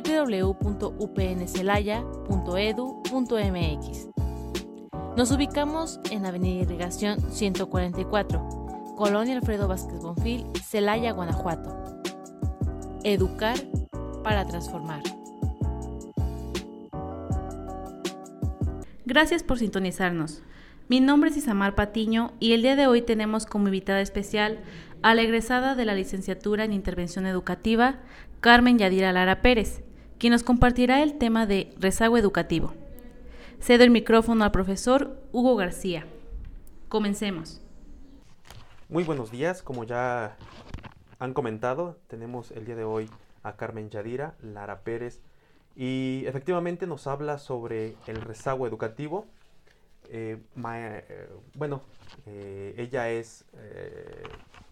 www.upncelaya.edu.mx. Nos ubicamos en Avenida Irrigación 144, Colonia Alfredo Vázquez Bonfil, Celaya, Guanajuato. Educar para transformar. Gracias por sintonizarnos. Mi nombre es Isamar Patiño y el día de hoy tenemos como invitada especial a la egresada de la licenciatura en Intervención Educativa, Carmen Yadira Lara Pérez, quien nos compartirá el tema de rezago educativo. Cedo el micrófono al profesor Hugo García. Comencemos. Muy buenos días, como ya han comentado, tenemos el día de hoy a Carmen Yadira Lara Pérez y efectivamente nos habla sobre el rezago educativo. Eh, eh, bueno, eh, ella es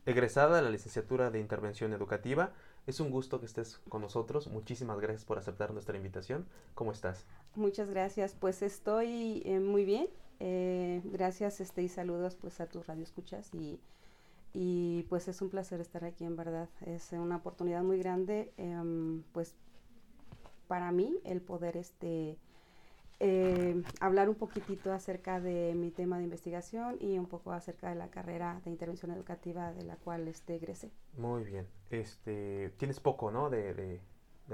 egresada de la licenciatura de Intervención Educativa. Es un gusto que estés con nosotros. Muchísimas gracias por aceptar nuestra invitación. ¿Cómo estás? Muchas gracias. Pues estoy muy bien. gracias este, y saludos pues a tus radioescuchas y, y pues es un placer estar aquí en verdad. Es una oportunidad muy grande em, pues para mí el poder este eh, hablar un poquitito acerca de mi tema de investigación y un poco acerca de la carrera de intervención educativa de la cual este, egresé. Muy bien. Este, tienes poco, ¿no? De, de,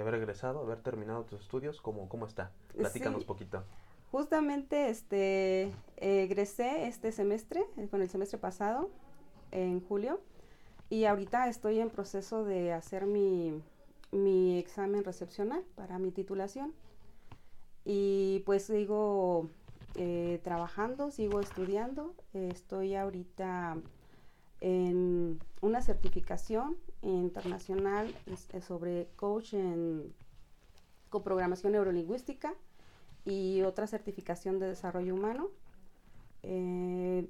haber egresado, haber terminado tus estudios. ¿Cómo, cómo está? Platícanos un poquito. Justamente este, egresé este semestre, eh, con el semestre pasado, en julio, y ahorita estoy en proceso de hacer mi, mi examen recepcional para mi titulación. Y pues sigo eh, trabajando, sigo estudiando. estoy ahorita en una certificación internacional sobre coach en coprogramación neurolingüística y otra certificación de desarrollo humano. Eh,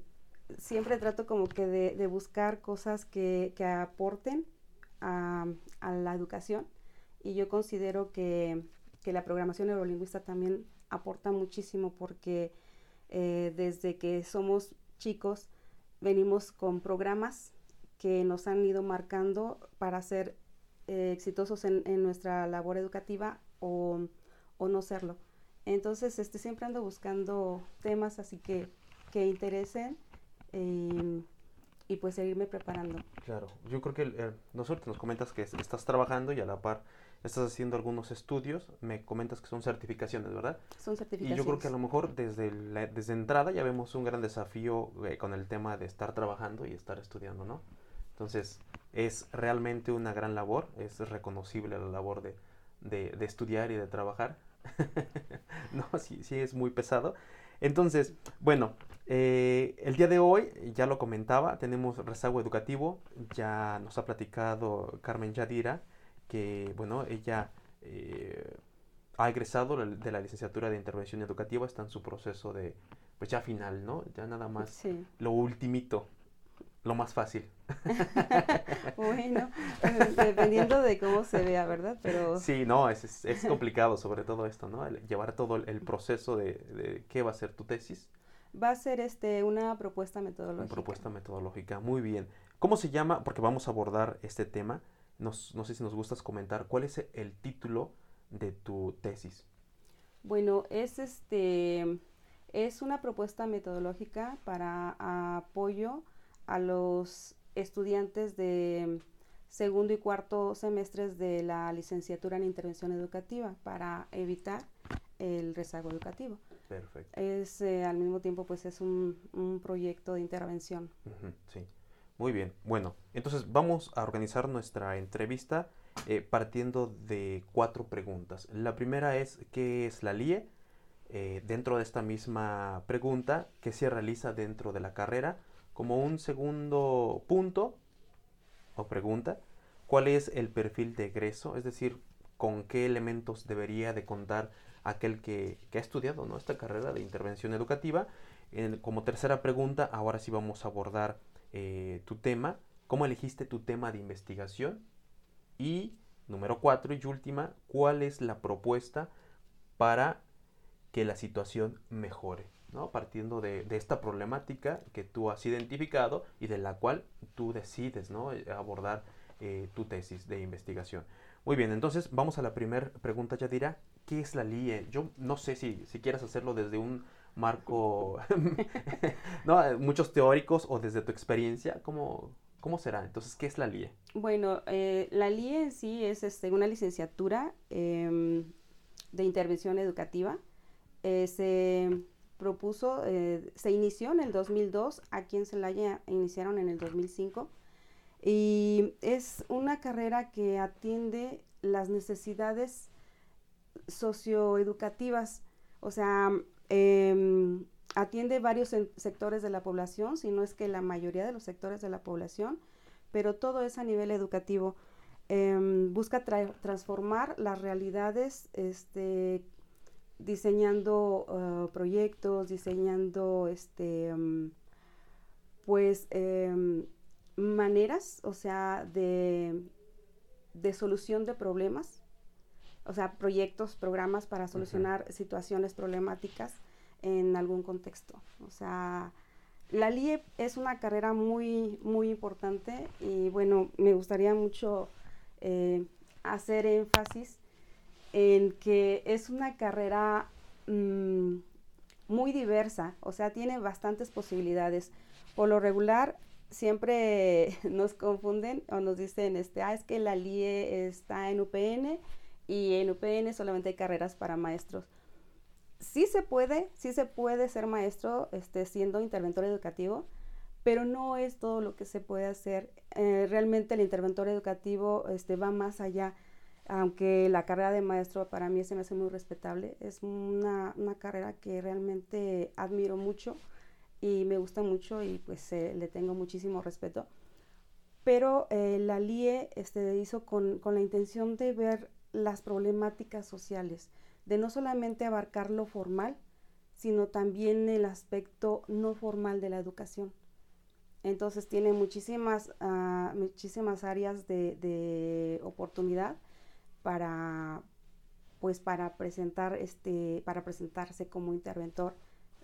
siempre trato como que de, buscar cosas que, aporten a, la educación y yo considero que que la programación neurolingüista también aporta muchísimo porque eh, desde que somos chicos venimos con programas que nos han ido marcando para ser eh, exitosos en, nuestra labor educativa o, no serlo. Entonces, este, siempre ando buscando temas así que, que interesen eh, y pues seguirme preparando. Claro, yo creo que nosotros nos comentas que estás trabajando y a la par estás haciendo algunos estudios, me comentas que son certificaciones, ¿verdad? Son certificaciones. Y yo creo que a lo mejor desde, la, desde entrada ya vemos un gran desafío eh, con el tema de estar trabajando y estar estudiando, ¿no? Entonces, es realmente una gran labor, es reconocible la labor de, de, estudiar y de trabajar. no, sí, sí es muy pesado. Entonces, bueno, eh, el día de hoy, ya lo comentaba, tenemos rezago educativo, ya nos ha platicado Carmen Yadira, que, bueno, ella eh, ha egresado de la licenciatura de intervención educativa, está en su proceso de, pues ya final, ¿no? Ya nada más lo ultimito, lo más fácil. bueno, dependiendo de cómo se vea, ¿verdad? Pero... Sí, no, es, es, complicado sobre todo esto, ¿no? llevar todo el, proceso de, de, qué va a ser tu tesis. Va a ser este una propuesta metodológica. Una propuesta metodológica, muy bien. ¿Cómo se llama? Porque vamos a abordar este tema no sé si nos gustas comentar, ¿cuál es el título de tu tesis? Bueno, es este es una propuesta metodológica para apoyo a los estudiantes de segundo y cuarto semestres de la licenciatura en intervención educativa para evitar el rezago educativo. Perfecto. Es eh, al mismo tiempo pues es un, proyecto de intervención. sí. Muy bien, bueno, entonces vamos a organizar nuestra entrevista eh, partiendo de cuatro preguntas. La primera es, ¿qué es la LIE? Eh, dentro de esta misma pregunta, ¿qué se realiza dentro de la carrera? Como un segundo punto o pregunta, ¿cuál es el perfil de egreso? Es decir, ¿con qué elementos debería de contar aquel que, ha estudiado ¿no? esta carrera de intervención educativa. como tercera pregunta, ahora sí vamos a abordar eh, tu tema, cómo elegiste tu tema de investigación y número cuatro y última, cuál es la propuesta para que la situación mejore. ¿no? partiendo de, esta problemática que tú has identificado y de la cual tú decides ¿no? Eh, abordar eh, tu tesis de investigación. Muy bien, entonces vamos a la primera pregunta, Yadira. ¿Qué es la LIE? Yo no sé si, si quieres hacerlo desde un marco, ¿no? muchos teóricos o desde tu experiencia, ¿cómo, ¿cómo será? Entonces, ¿qué es la LIE? Bueno, eh, la LIE en sí es este, una licenciatura em, de intervención educativa. se propuso, eh, se inició en el 2002, aquí en Celaya iniciaron en el 2005, y es una carrera que atiende las necesidades socioeducativas, o sea, em, atiende varios sectores de la población, si no es que la mayoría de los sectores de la población, pero todo es a nivel educativo. Em, busca transformar las realidades este, diseñando uh, proyectos, diseñando este, um, pues em, maneras, o sea, de, de, solución de problemas, o sea, proyectos, programas para solucionar situaciones problemáticas en algún contexto. O sea, la LIE es una carrera muy, muy importante y bueno, me gustaría mucho eh, hacer énfasis en que es una carrera mm, muy diversa, o sea, tiene bastantes posibilidades. Por lo regular, siempre nos confunden o nos dicen, este, ah, es que la LIE está en UPN y en UPN solamente hay carreras para maestros. Sí se puede, sí se puede ser maestro este, siendo interventor educativo, pero no es todo lo que se puede hacer. Eh, realmente el interventor educativo este, va más allá aunque la carrera de maestro para mí se me hace muy respetable, es una, carrera que realmente admiro mucho y me gusta mucho y pues eh, le tengo muchísimo respeto. Pero eh, la LIE este, hizo con, con la intención de ver las problemáticas sociales, de no solamente abarcar lo formal, sino también el aspecto no formal de la educación. Entonces tiene muchísimas, uh, muchísimas áreas de, de oportunidad para pues para presentar este para presentarse como interventor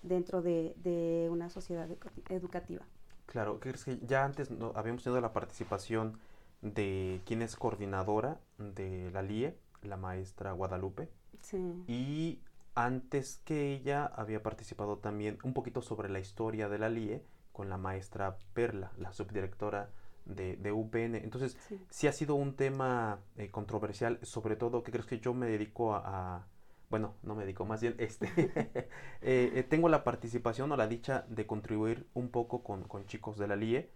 dentro de, una sociedad educativa. Claro, que ya antes no, habíamos tenido la participación de quien es coordinadora de la LIE, la maestra Guadalupe. Sí. Y antes que ella había participado también un poquito sobre la historia de la LIE con la maestra Perla, la subdirectora de, UPN. Entonces, sí. ha sido un tema eh, controversial, sobre todo que creo que yo me dedico a, bueno, no me dedico, más bien, este, eh, eh, tengo la participación o la dicha de contribuir un poco con, chicos de la LIE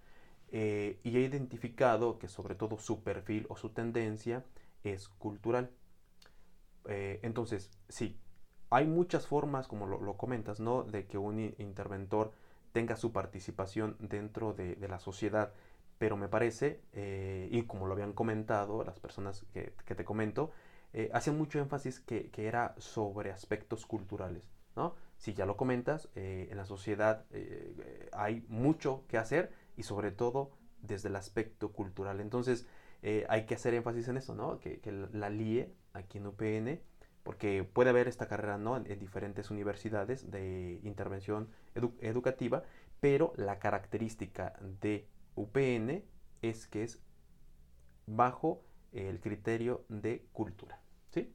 y he identificado que sobre todo su perfil o su tendencia es cultural. entonces, sí, hay muchas formas, como lo, comentas, ¿no? De que un interventor tenga su participación dentro de, la sociedad pero me parece, eh, y como lo habían comentado las personas que, te comento, eh, hacían mucho énfasis que, era sobre aspectos culturales, ¿no? Si ya lo comentas, eh, en la sociedad hay mucho que hacer y sobre todo desde el aspecto cultural. Entonces, hay que hacer énfasis en eso, ¿no? Que, la LIE aquí en UPN, porque puede haber esta carrera, ¿no? En, diferentes universidades de intervención educativa, pero la característica de UPN es que es bajo el criterio de cultura. ¿Sí?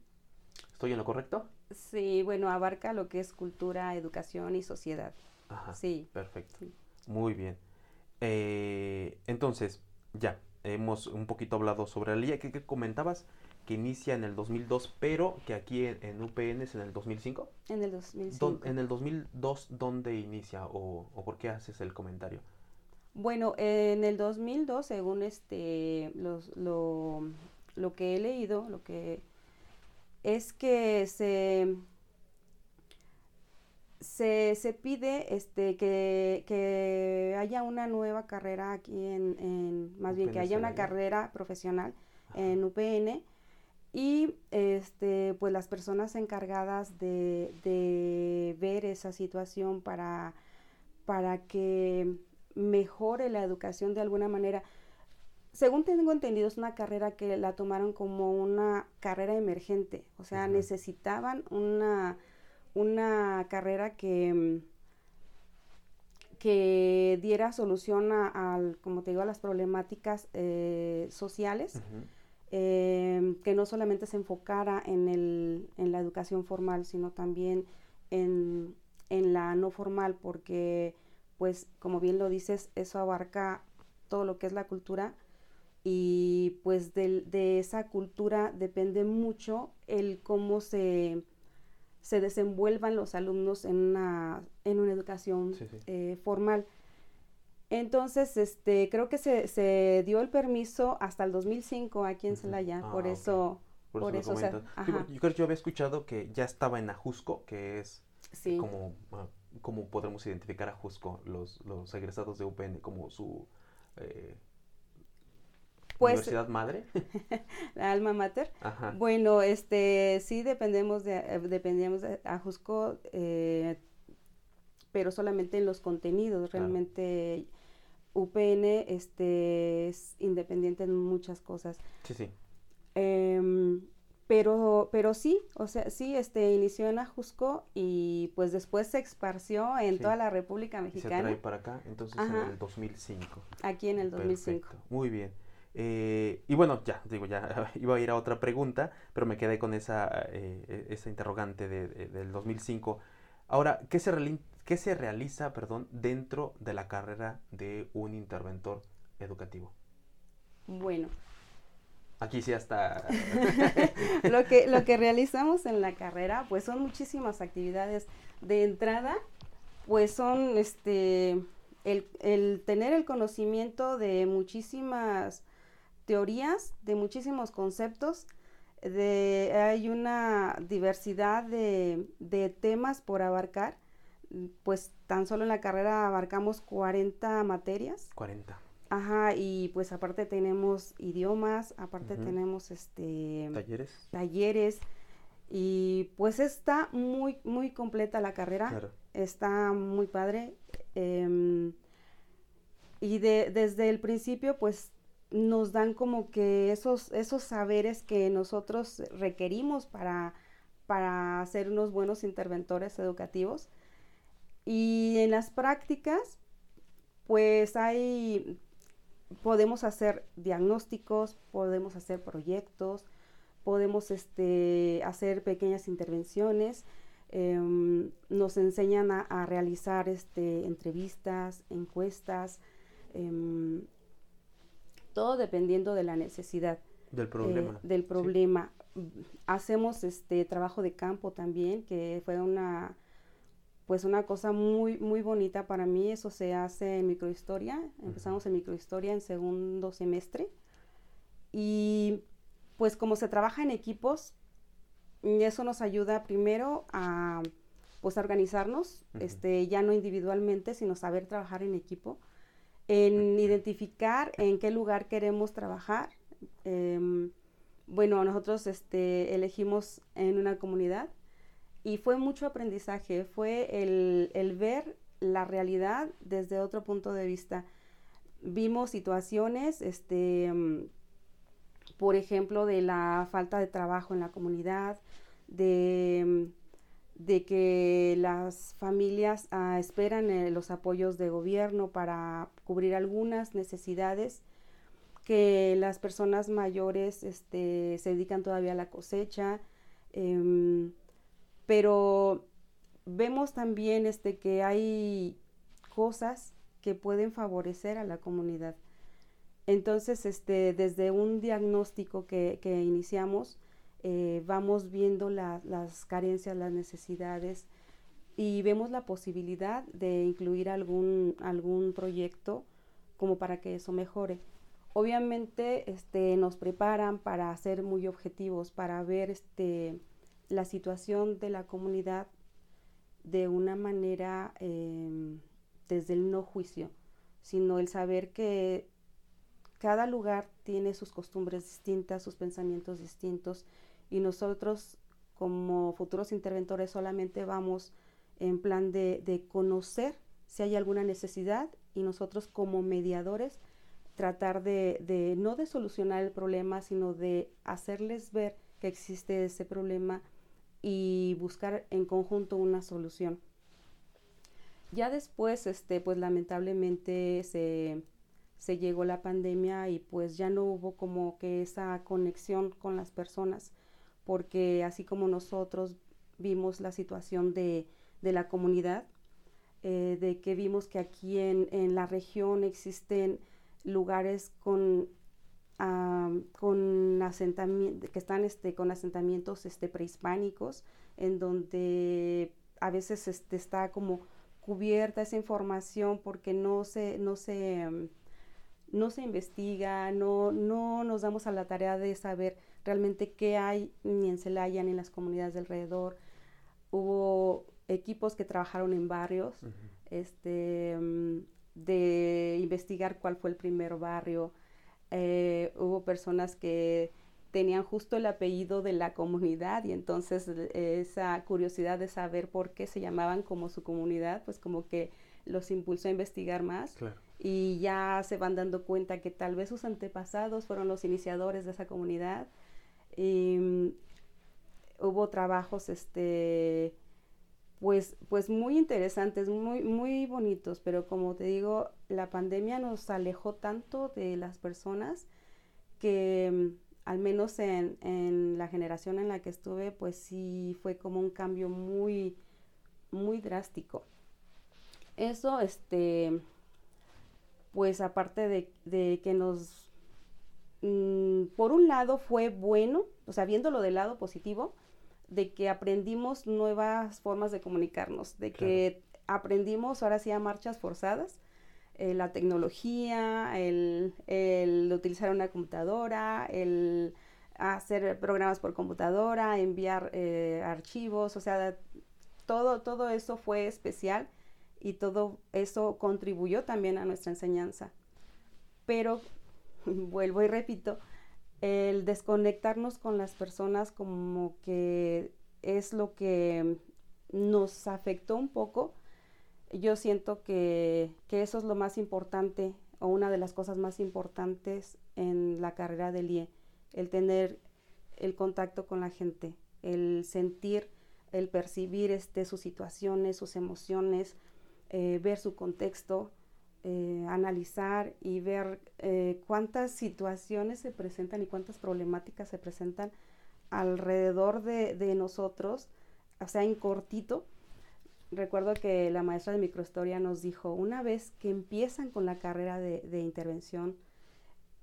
¿Estoy en lo correcto? Sí, bueno, abarca lo que es cultura, educación y sociedad. Ajá. Sí. Perfecto. Muy bien. Eh, entonces, ya, hemos un poquito hablado sobre la ley que, comentabas que inicia en el 2002, pero que aquí en, UPN es en el 2005. En el 2005. en el 2002, ¿dónde inicia o, o por qué haces el comentario? Bueno, en el 2002, según este, lo, que he leído, lo que es que se, se, pide este, que, haya una nueva carrera aquí en, más bien que haya una carrera profesional en UPN y este, pues las personas encargadas de, de ver esa situación para, para que mejore la educación de alguna manera. Según tengo entendido, es una carrera que la tomaron como una carrera emergente, o sea, necesitaban una, una carrera que, que diera solución a, como te digo, a las problemáticas eh, sociales. Em, que no solamente se enfocara en, el, en la educación formal, sino también en, en, la no formal, porque, pues, como bien lo dices, eso abarca todo lo que es la cultura y pues de, de esa cultura depende mucho el cómo se, se desenvuelvan los alumnos en una, en una educación eh, formal. Entonces, este, creo que se, se dio el permiso hasta el 2005 aquí en Celaya, por, ah, eso, por, eso, yo creo que yo había escuchado que ya estaba en Ajusco, que es como, ah, como podremos identificar a Ajusco, los, los egresados de UPN, como su eh, pues, universidad madre. la alma mater. Bueno, este, sí dependemos de, eh, dependíamos de Ajusco, eh, pero solamente en los contenidos, realmente... UPN este, es independiente en muchas cosas. Sí, sí. Em, pero, pero sí, o sea, sí, este, inició en Ajusco y pues después se esparció en toda la República Mexicana. se trae para acá, entonces en el 2005. Aquí en el 2005. Muy bien. Eh, y bueno, ya, digo, ya iba a ir a otra pregunta, pero me quedé con esa, eh, e, esa interrogante de, del 2005. Ahora, ¿qué se, ¿Qué se realiza perdón, dentro de la carrera de un interventor educativo? Bueno. Aquí sí hasta... lo, que, lo que realizamos en la carrera, pues son muchísimas actividades. De entrada, pues son este, el, el tener el conocimiento de muchísimas teorías, de muchísimos conceptos, de, hay una diversidad de, de temas por abarcar pues tan solo en la carrera abarcamos 40 materias. 40. Ajá, y pues aparte tenemos idiomas, aparte tenemos este talleres. Talleres y pues está muy muy completa la carrera. Claro. Está muy padre. Em, y de, desde el principio pues nos dan como que esos, esos saberes que nosotros requerimos para, para ser unos buenos interventores educativos. Y en las prácticas, pues hay, podemos hacer diagnósticos, podemos hacer proyectos, podemos este, hacer pequeñas intervenciones, em, nos enseñan a, realizar este, entrevistas, encuestas, em, todo dependiendo de la necesidad. Del problema. Eh, del problema. Hacemos este trabajo de campo también, que fue una pues una cosa muy, muy bonita para mí, eso se hace en microhistoria, empezamos en microhistoria en segundo semestre y pues como se trabaja en equipos, eso nos ayuda primero a pues organizarnos, este, ya no individualmente, sino saber trabajar en equipo, en identificar en qué lugar queremos trabajar. Em, bueno, nosotros este, elegimos en una comunidad y fue mucho aprendizaje, fue el, ver la realidad desde otro punto de vista. Vimos situaciones, este, por ejemplo, de la falta de trabajo en la comunidad, de, de que las familias ah, esperan eh, los apoyos de gobierno para cubrir algunas necesidades, que las personas mayores este, se dedican todavía a la cosecha. Em, pero vemos también este, que hay cosas que pueden favorecer a la comunidad. Entonces, este, desde un diagnóstico que, iniciamos, eh, vamos viendo las carencias, las necesidades y vemos la posibilidad de incluir algún, algún proyecto como para que eso mejore. Obviamente este, nos preparan para ser muy objetivos, para ver este, la situación de la comunidad de una manera em, desde el no juicio, sino el saber que cada lugar tiene sus costumbres distintas, sus pensamientos distintos y nosotros como futuros interventores solamente vamos en plan de, de conocer si hay alguna necesidad y nosotros como mediadores tratar de, de, no de solucionar el problema, sino de hacerles ver que existe ese problema y buscar en conjunto una solución. Ya después, este, pues lamentablemente se, se llegó la pandemia y pues ya no hubo como que esa conexión con las personas, porque así como nosotros vimos la situación de, de la comunidad, eh, de que vimos que aquí en, en la región existen lugares con, con asentamientos, que están este, con asentamientos este, prehispánicos, en donde a veces este, está como cubierta esa información porque no se, no se, mm, no se investiga, no, no nos damos a la tarea de saber realmente qué hay ni en Celaya ni en las comunidades de alrededor. Hubo equipos que trabajaron en barrios, este, mm, de investigar cuál fue el primer barrio. Eh, hubo personas que tenían justo el apellido de la comunidad y entonces eh, esa curiosidad de saber por qué se llamaban como su comunidad, pues como que los impulsó a investigar más y ya se van dando cuenta que tal vez sus antepasados fueron los iniciadores de esa comunidad. Y, mm, hubo trabajos este pues, pues muy interesantes, muy, muy bonitos, pero como te digo, la pandemia nos alejó tanto de las personas que mm, al menos en, en, la generación en la que estuve, pues sí fue como un cambio muy, muy drástico. Eso, este, pues aparte de, de que nos, mm, por un lado fue bueno, o sea, viéndolo del lado positivo, de que aprendimos nuevas formas de comunicarnos, de que aprendimos ahora sí a marchas forzadas, eh, la tecnología, el, el, utilizar una computadora, el hacer programas por computadora, enviar eh, archivos, o sea, todo, todo eso fue especial y todo eso contribuyó también a nuestra enseñanza. Pero, vuelvo y repito, el desconectarnos con las personas como que es lo que nos afectó un poco. Yo siento que, eso es lo más importante o una de las cosas más importantes en la carrera del IE, el tener el contacto con la gente, el sentir, el percibir este, sus situaciones, sus emociones, eh, ver su contexto, eh, analizar y ver eh, cuántas situaciones se presentan y cuántas problemáticas se presentan alrededor de, nosotros, o sea, en cortito. Recuerdo que la maestra de microhistoria nos dijo, una vez que empiezan con la carrera de, de intervención,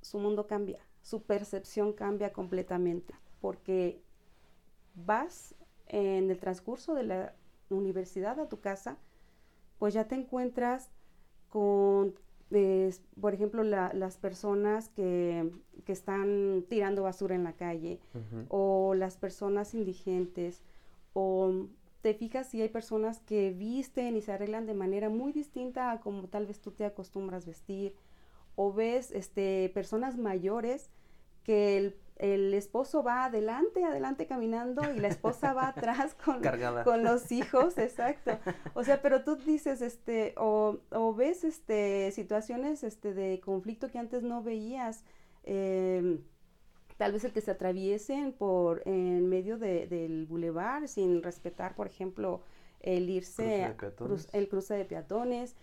su mundo cambia, su percepción cambia completamente, porque vas en el transcurso de la universidad a tu casa, pues ya te encuentras con, por ejemplo, las personas que, que, están tirando basura en la calle o las personas indigentes o te fijas si hay personas que visten y se arreglan de manera muy distinta a como tal vez tú te acostumbras vestir o ves este personas mayores que el el esposo va adelante, adelante caminando y la esposa va atrás con, con los hijos, exacto. O sea, pero tú dices, este, o, o ves este, situaciones este, de conflicto que antes no veías. Em, tal vez el que se atraviesen por en medio de, del bulevar sin respetar, por ejemplo, el irse, el cruce de peatones.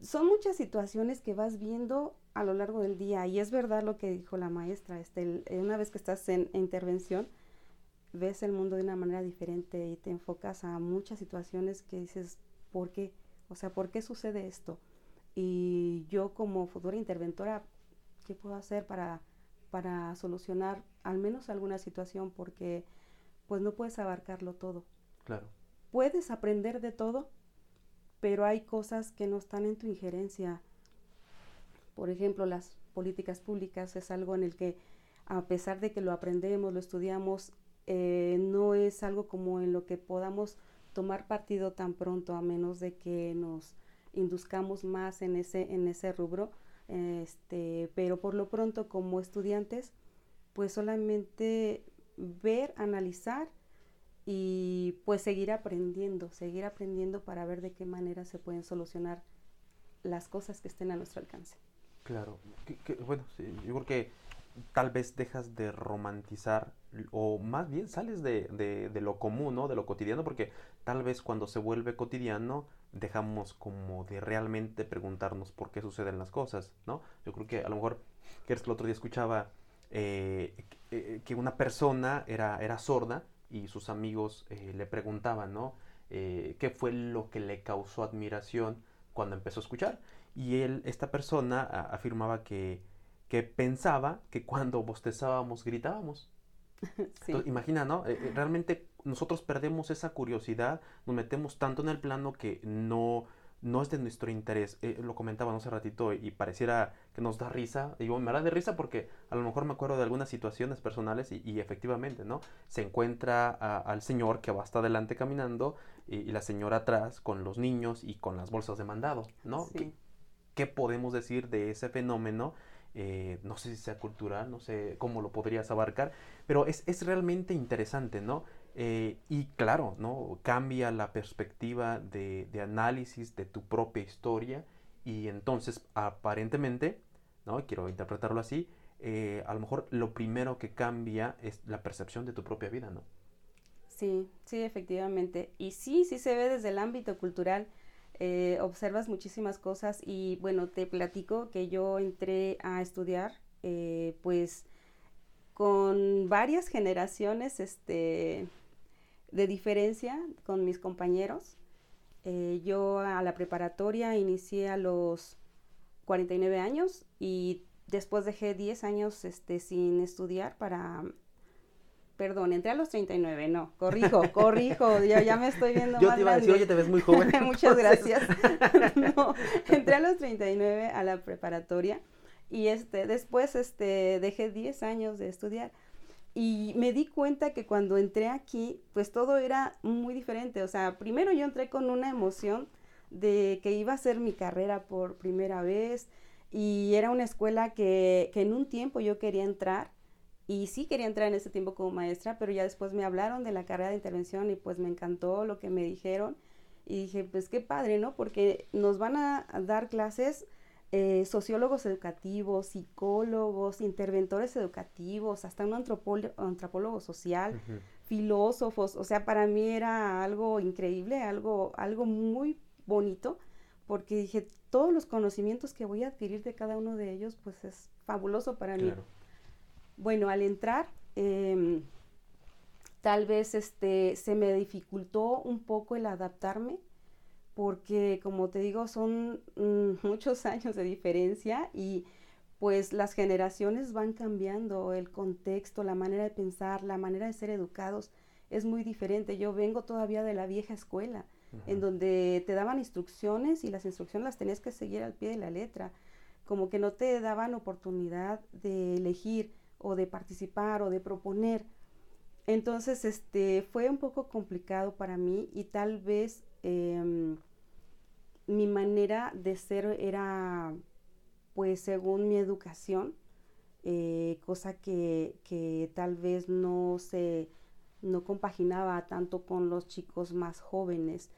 Son muchas situaciones que vas viendo a lo largo del día. Y es verdad lo que dijo la maestra, este, una vez que estás en, intervención, ves el mundo de una manera diferente y te enfocas a muchas situaciones que dices, ¿por qué? O sea, ¿por qué sucede esto? Y yo como futura interventora, ¿qué puedo hacer para, para solucionar al menos alguna situación? Porque pues no puedes abarcarlo todo. Claro. Puedes aprender de todo, pero hay cosas que no están en tu injerencia por ejemplo, las políticas públicas es algo en el que, a pesar de que lo aprendemos, lo estudiamos, eh, no es algo como en lo que podamos tomar partido tan pronto, a menos de que nos induzcamos más en ese, en ese rubro. este, pero por lo pronto como estudiantes, pues solamente ver, analizar y pues seguir aprendiendo, seguir aprendiendo para ver de qué manera se pueden solucionar las cosas que estén a nuestro alcance. Claro, bueno, yo creo que tal vez dejas de romantizar o más bien sales de, de, lo común, ¿no? De lo cotidiano, porque tal vez cuando se vuelve cotidiano dejamos como de realmente preguntarnos por qué suceden las cosas, ¿no? Yo creo que a lo mejor, que el otro día escuchaba eh, eh, que una persona era, era sorda y sus amigos eh, le preguntaban, ¿no? ¿Qué fue lo que le causó admiración cuando empezó a escuchar? Y él, esta persona afirmaba que, que pensaba que cuando bostezábamos gritábamos. imagina, ¿no? realmente nosotros perdemos esa curiosidad, nos metemos tanto en el plano que no, no es de nuestro interés. Eh, lo comentaba hace ratito y pareciera que nos da risa. Digo, me da de risa porque a lo mejor me acuerdo de algunas situaciones personales y, efectivamente, ¿no? Se encuentra al señor que va hasta adelante caminando y, la señora atrás con los niños y con las bolsas de mandado, ¿no? ¿Qué, podemos decir de ese fenómeno? Eh, no sé si sea cultural, no sé cómo lo podrías abarcar, pero es, es realmente interesante, ¿no? Eh, y claro, ¿no? Cambia la perspectiva de, análisis de tu propia historia y entonces aparentemente, ¿no? Quiero interpretarlo así, eh, a lo mejor lo primero que cambia es la percepción de tu propia vida, ¿no? Sí, sí, efectivamente. Y sí, sí se ve desde el ámbito cultural. Eh, observas muchísimas cosas y bueno, te platico que yo entré a estudiar, pues con varias generaciones, este, de diferencia con mis compañeros. Eh, yo a la preparatoria inicié a los 49 años y después dejé 10 años este, sin estudiar para... Perdón, entré a los 39, no, corrijo, corrijo, ya, ya me estoy viendo Yo te iba a decir, oye, te ves muy joven. Muchas gracias. no, entré a los 39 a la preparatoria y este, después este, dejé 10 años de estudiar. Y me di cuenta que cuando entré aquí, pues todo era muy diferente. O sea, primero yo entré con una emoción de que iba a ser mi carrera por primera vez y era una escuela que, que en un tiempo yo quería entrar y sí quería entrar en ese tiempo como maestra, pero ya después me hablaron de la carrera de intervención y pues me encantó lo que me dijeron y dije, pues qué padre, ¿no? Porque nos van a dar clases eh, sociólogos educativos, psicólogos, interventores educativos, hasta un antropólogo, social, filósofos, o sea, para mí era algo increíble, algo, algo muy bonito, porque dije, todos los conocimientos que voy a adquirir de cada uno de ellos, pues es fabuloso para mí. Bueno, al entrar, em, tal vez este, se me dificultó un poco el adaptarme, porque como te digo, son mm, muchos años de diferencia y pues las generaciones van cambiando, el contexto, la manera de pensar, la manera de ser educados es muy diferente. Yo vengo todavía de la vieja escuela, en donde te daban instrucciones y las instrucciones las tenías que seguir al pie de la letra, como que no te daban oportunidad de elegir o de participar o de proponer. Entonces, este, fue un poco complicado para mí y tal vez em, mi manera de ser era, pues, según mi educación, eh, cosa que, tal vez no se, no compaginaba tanto con los chicos más jóvenes.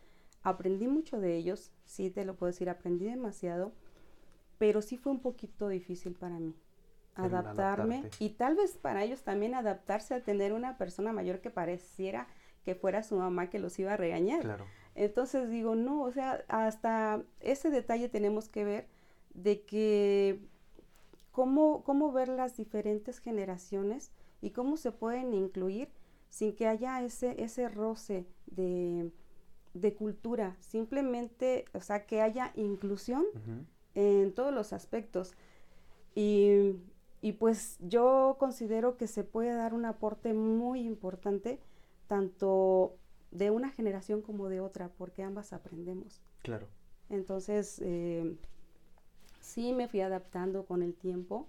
Aprendí mucho de ellos, sí te lo puedo decir, aprendí demasiado, pero sí fue un poquito difícil para mí adaptarme y tal vez para ellos también adaptarse a tener una persona mayor que pareciera que fuera su mamá que los iba a regañar. Claro. Entonces digo, no, o sea, hasta ese detalle tenemos que ver de que cómo, cómo ver las diferentes generaciones y cómo se pueden incluir sin que haya ese, ese roce de, cultura, simplemente, o sea, que haya inclusión en todos los aspectos. Y, y, pues yo considero que se puede dar un aporte muy importante, tanto de una generación como de otra, porque ambas aprendemos. Claro. Entonces, eh, sí me fui adaptando con el tiempo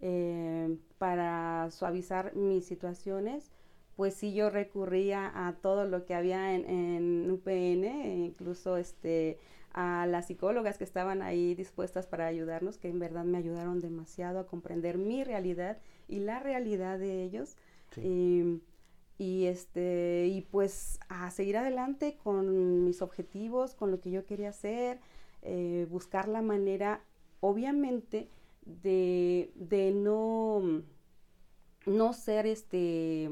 eh, para suavizar mis situaciones. Pues sí, yo recurría a todo lo que había en, UPN, incluso este, a las psicólogas que estaban ahí dispuestas para ayudarnos, que en verdad me ayudaron demasiado a comprender mi realidad y la realidad de ellos. Y, y, este, y pues a seguir adelante con mis objetivos, con lo que yo quería hacer, eh, buscar la manera, obviamente, de, de no, no ser este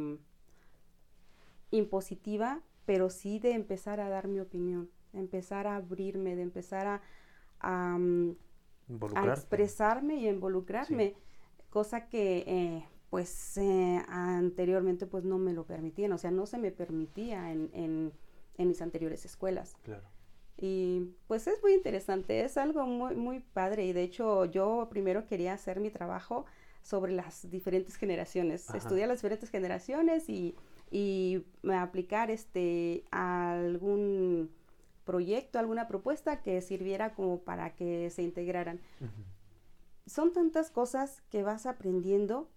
impositiva, pero sí de empezar a dar mi opinión, empezar a abrirme, de empezar a, a, mm, expresarme y involucrarme, cosa que eh, pues eh, anteriormente pues no me lo permitían, o sea, no se me permitía en, en, en mis anteriores escuelas. Claro. Y pues es muy interesante, es algo muy, muy padre y de hecho yo primero quería hacer mi trabajo sobre las diferentes generaciones, estudiar las diferentes generaciones y y aplicar este algún proyecto, alguna propuesta que sirviera como para que se integraran. Son tantas cosas que vas aprendiendo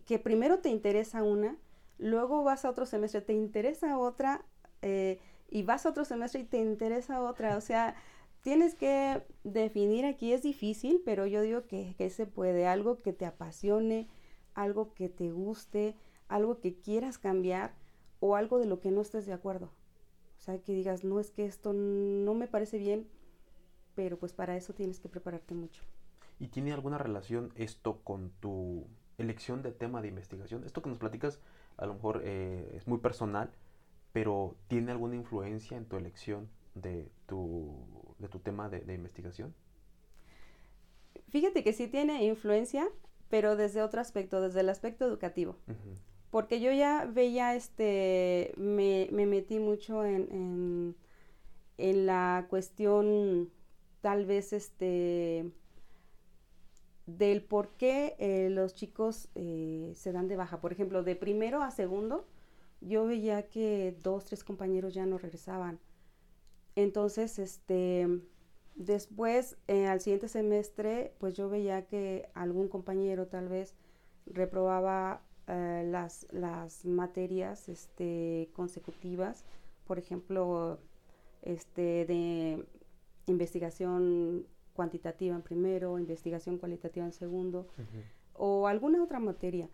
que primero te interesa una, luego vas a otro semestre, te interesa otra, eh, y vas a otro semestre y te interesa otra. O sea, tienes que definir aquí, es difícil, pero yo digo que, que se puede, algo que te apasione, algo que te guste, algo que quieras cambiar o algo de lo que no estés de acuerdo. O sea, que digas, no es que esto no me parece bien, pero pues para eso tienes que prepararte mucho. ¿Y tiene alguna relación esto con tu elección de tema de investigación? Esto que nos platicas a lo mejor eh, es muy personal, pero ¿tiene alguna influencia en tu elección de tu, de tu tema de, investigación? Fíjate que sí tiene influencia, pero desde otro aspecto, desde el aspecto educativo porque yo ya veía, este, me, metí mucho en, en, la cuestión tal vez, este, del por qué eh, los chicos eh, se dan de baja. Por ejemplo, de primero a segundo, yo veía que dos, tres compañeros ya no regresaban. Entonces, este, después, eh, al siguiente semestre, pues yo veía que algún compañero tal vez reprobaba las, las materias este, consecutivas, por ejemplo, este, de investigación cuantitativa en primero, investigación cualitativa en segundo, o alguna otra materia.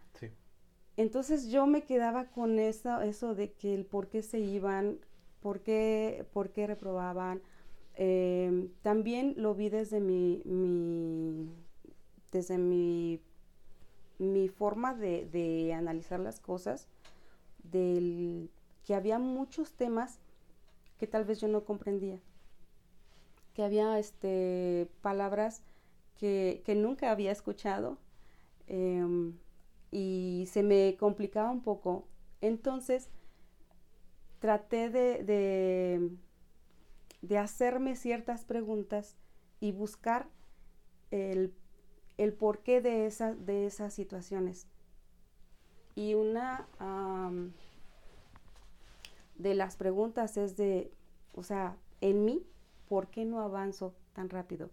Entonces yo me quedaba con eso, eso de que el por qué se iban, por qué, por qué reprobaban. Em, también lo vi desde mi, mi, desde mi mi forma de, analizar las cosas, del que había muchos temas que tal vez yo no comprendía, que había este, palabras que, nunca había escuchado em, y se me complicaba un poco. Entonces traté de, de, hacerme ciertas preguntas y buscar el el porqué de, de esas situaciones. Y una de las preguntas es de, o sea, en mí, ¿por qué no avanzo tan rápido?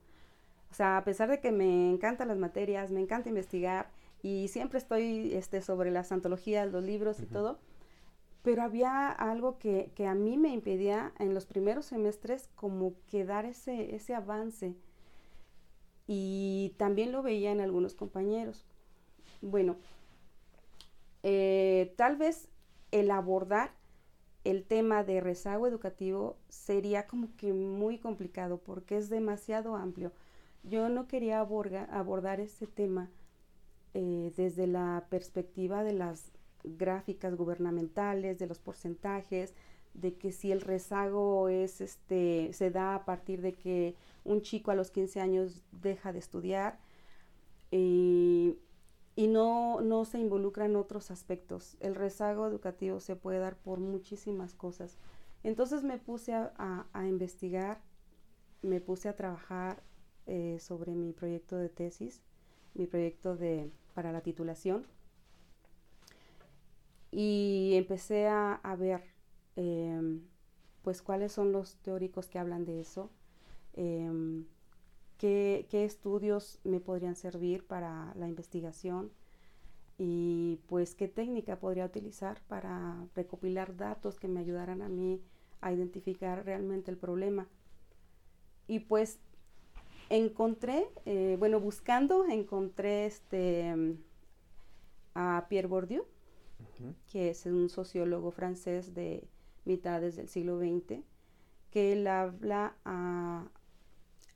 O sea, a pesar de que me encantan las materias, me encanta investigar y siempre estoy este, sobre las antologías, los libros y todo, pero había algo que, que, a mí me impedía en los primeros semestres como que dar ese, ese avance y también lo veía en algunos compañeros. Bueno, eh, tal vez el abordar el tema de rezago educativo sería como que muy complicado porque es demasiado amplio. Yo no quería abordar ese tema eh, desde la perspectiva de las gráficas gubernamentales, de los porcentajes, de que si el rezago es este se da a partir de que un chico a los 15 años deja de estudiar y, no, no se involucra en otros aspectos. El rezago educativo se puede dar por muchísimas cosas. Entonces me puse a, investigar, me puse a trabajar eh, sobre mi proyecto de tesis, mi proyecto de, para la titulación y empecé a, ver em, pues cuáles son los teóricos que hablan de eso Em, qué, estudios me podrían servir para la investigación y pues qué técnica podría utilizar para recopilar datos que me ayudaran a mí a identificar realmente el problema. y pues encontré, eh, bueno, buscando, encontré este, a Pierre Bourdieu, que es un sociólogo francés de mitades del siglo XX, que él habla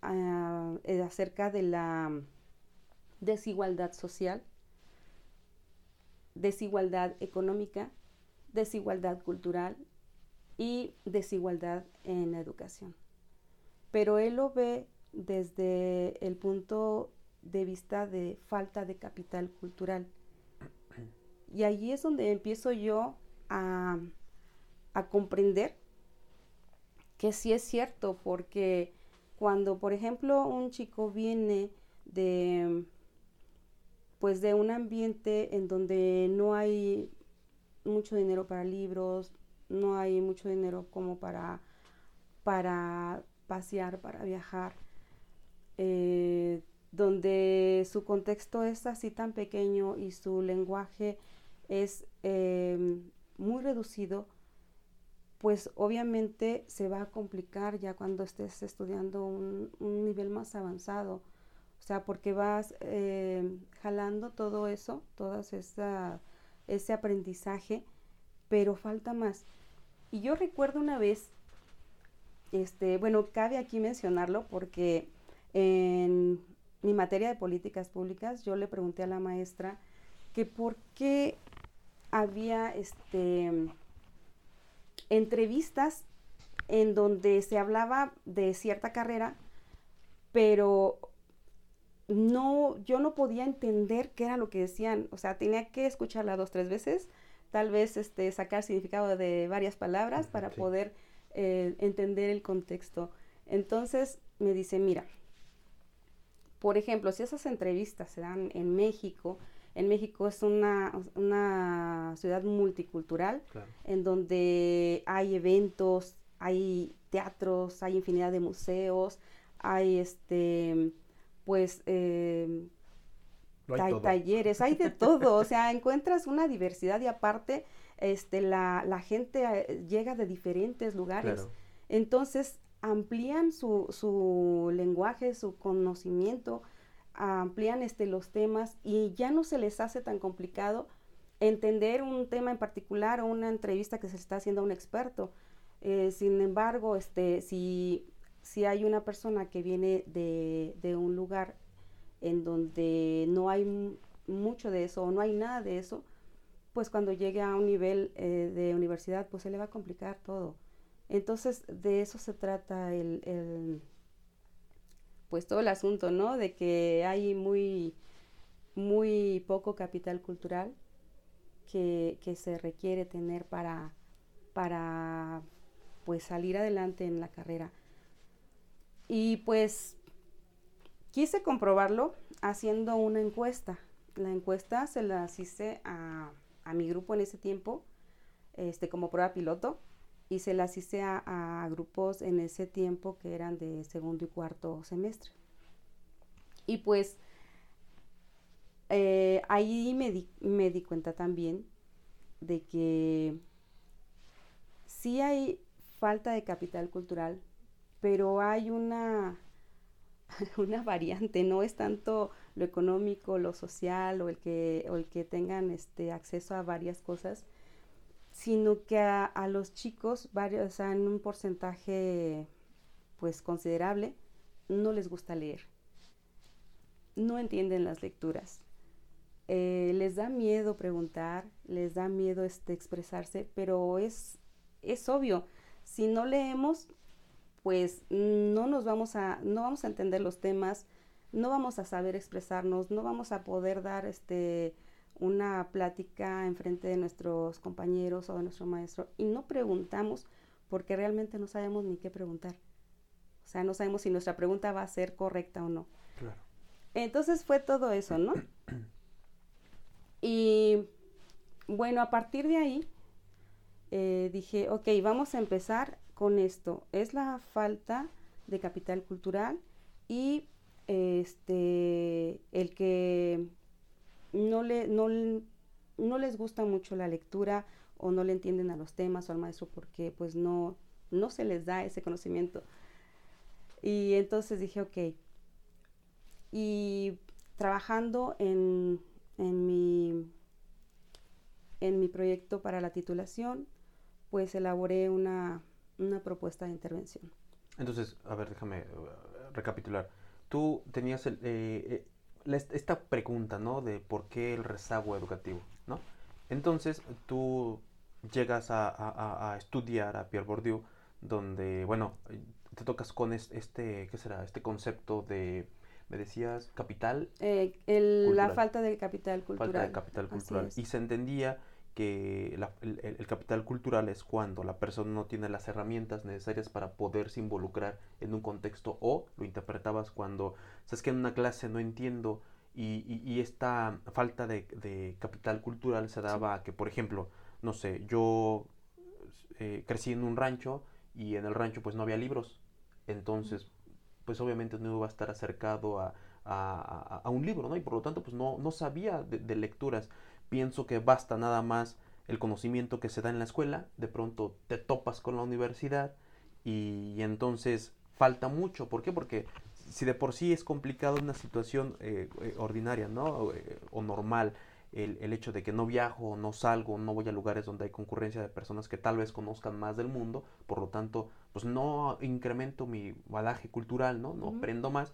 eh, acerca de la desigualdad social, desigualdad económica, desigualdad cultural y desigualdad en la educación. Pero él lo ve desde el punto de vista de falta de capital cultural. Y allí es donde empiezo yo a, a comprender que sí es cierto, porque cuando, por ejemplo, un chico viene de pues de un ambiente en donde no hay mucho dinero para libros, no hay mucho dinero como para, para pasear, para viajar, eh, donde su contexto es así tan pequeño y su lenguaje es eh, muy reducido, pues obviamente se va a complicar ya cuando estés estudiando un, nivel más avanzado. O sea, porque vas eh, jalando todo eso, todo ese aprendizaje, pero falta más. Y yo recuerdo una vez, este, bueno, cabe aquí mencionarlo porque en mi materia de políticas públicas yo le pregunté a la maestra que por qué había este entrevistas en donde se hablaba de cierta carrera, pero no, yo no podía entender qué era lo que decían. O sea, tenía que escucharla dos, tres veces, tal vez este, sacar significado de varias palabras para poder eh, entender el contexto. Entonces me dice, mira, por ejemplo, si esas entrevistas se dan en México, en México es una, una ciudad multicultural en donde hay eventos, hay teatros, hay infinidad de museos, hay este, pues, eh, hay talleres, hay de todo, o sea, encuentras una diversidad y aparte, este, la, la gente eh, llega de diferentes lugares. Entonces, amplían su, su lenguaje, su conocimiento, amplían este, los temas y ya no se les hace tan complicado entender un tema en particular o una entrevista que se está haciendo a un experto. Eh, sin embargo, este, si, si hay una persona que viene de, de un lugar en donde no hay mucho de eso o no hay nada de eso, pues cuando llegue a un nivel eh, de universidad, pues se le va a complicar todo. Entonces, de eso se trata el, el pues todo el asunto, ¿no? De que hay muy, muy poco capital cultural que, que se requiere tener para, para pues salir adelante en la carrera. Y pues quise comprobarlo haciendo una encuesta. La encuesta se la hice a, a mi grupo en ese tiempo, este, como prueba piloto y se las hice a, grupos en ese tiempo que eran de segundo y cuarto semestre. Y pues eh, ahí me di, me di cuenta también de que sí hay falta de capital cultural, pero hay una, una variante, no es tanto lo económico, lo social o el que, o el que tengan este acceso a varias cosas, sino que a, los chicos, varios, en un porcentaje pues considerable, no les gusta leer. No entienden las lecturas. Eh, les da miedo preguntar, les da miedo este, expresarse, pero es, es obvio, si no leemos, pues no nos vamos a, no vamos a entender los temas, no vamos a saber expresarnos, no vamos a poder dar este una plática en frente de nuestros compañeros o de nuestro maestro y no preguntamos porque realmente no sabemos ni qué preguntar. O sea, no sabemos si nuestra pregunta va a ser correcta o no. Claro. Entonces fue todo eso, ¿no? Y bueno, a partir de ahí eh, dije, ok, vamos a empezar con esto. Es la falta de capital cultural y este el que no, le, no, no les gusta mucho la lectura o no le entienden a los temas o al maestro porque pues no, no se les da ese conocimiento. Y entonces dije, ok. Y trabajando en, en, mi, en mi proyecto para la titulación, pues elaboré una, una propuesta de intervención. Entonces, a ver, déjame uh, recapitular. Tú tenías el, eh, eh, esta pregunta, ¿no? De por qué el rezago educativo, ¿no? Entonces, tú llegas a, a, estudiar a Pierre Bourdieu, donde, bueno, te tocas con este, ¿qué será? Este concepto de, me decías, capital. Eh, la falta de capital cultural. Falta de capital cultural. Y se entendía que el, capital cultural es cuando la persona no tiene las herramientas necesarias para poderse involucrar en un contexto o lo interpretabas cuando, sabes que en una clase no entiendo y, y, esta falta de, capital cultural se daba a que, por ejemplo, no sé, yo eh, crecí en un rancho y en el rancho pues no había libros, entonces pues obviamente no iba a estar acercado a, a, un libro, ¿no? Y por lo tanto pues no, no sabía de lecturas pienso que basta nada más el conocimiento que se da en la escuela, de pronto te topas con la universidad y, entonces falta mucho. ¿Por qué? Porque si de por sí es complicado una situación eh, eh, ordinaria, ¿no? Eh, o normal, el, el, hecho de que no viajo, no salgo, no voy a lugares donde hay concurrencia de personas que tal vez conozcan más del mundo, por lo tanto, pues no incremento mi balaje cultural, ¿no? No aprendo más.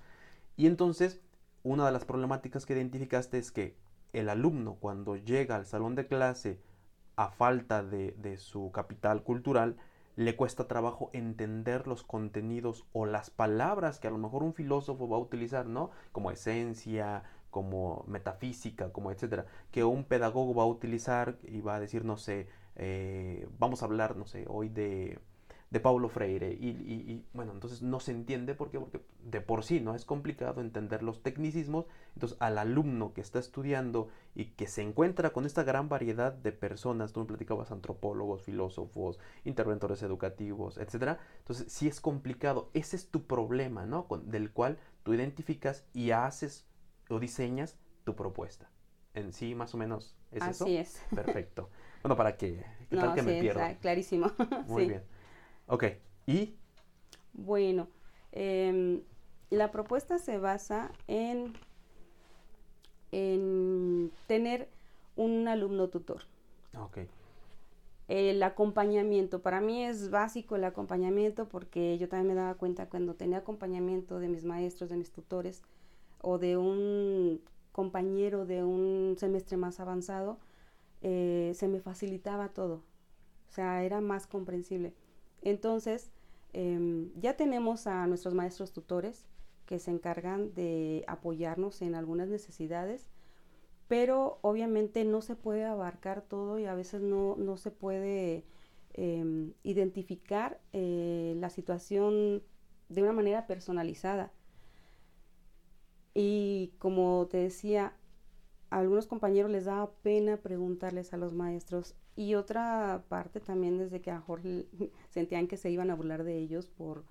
Y entonces, una de las problemáticas que identificaste es que el alumno cuando llega al salón de clase a falta de, su capital cultural, le cuesta trabajo entender los contenidos o las palabras que a lo mejor un filósofo va a utilizar, ¿no? Como esencia, como metafísica, como etcétera, que un pedagogo va a utilizar y va a decir, no sé, eh, vamos a hablar, no sé, hoy de de Paulo Freire. Y, bueno, entonces no se entiende ¿por qué? porque de por sí no es complicado entender los tecnicismos. Entonces al alumno que está estudiando y que se encuentra con esta gran variedad de personas, tú me platicabas antropólogos, filósofos, interventores educativos, etcétera. Entonces sí es complicado. Ese es tu problema, ¿no? Con, del cual tú identificas y haces o diseñas tu propuesta. En sí, más o menos, ¿es Así eso? Así es. Perfecto. Bueno, para que, tal que me pierdo? clarísimo. Muy bien. Ok, ¿y? Bueno, em, la propuesta se basa en, en tener un alumno tutor. Ok. El acompañamiento, para mí es básico el acompañamiento porque yo también me daba cuenta cuando tenía acompañamiento de mis maestros, de mis tutores o de un compañero de un semestre más avanzado, eh, se me facilitaba todo. O sea, era más comprensible. Entonces, em, ya tenemos a nuestros maestros tutores que se encargan de apoyarnos en algunas necesidades, pero obviamente no se puede abarcar todo y a veces no, se puede em, identificar eh, la situación de una manera personalizada. Y como te decía, a algunos compañeros les daba pena preguntarles a los maestros y otra parte también desde que a Jorge sentían que se iban a burlar de ellos por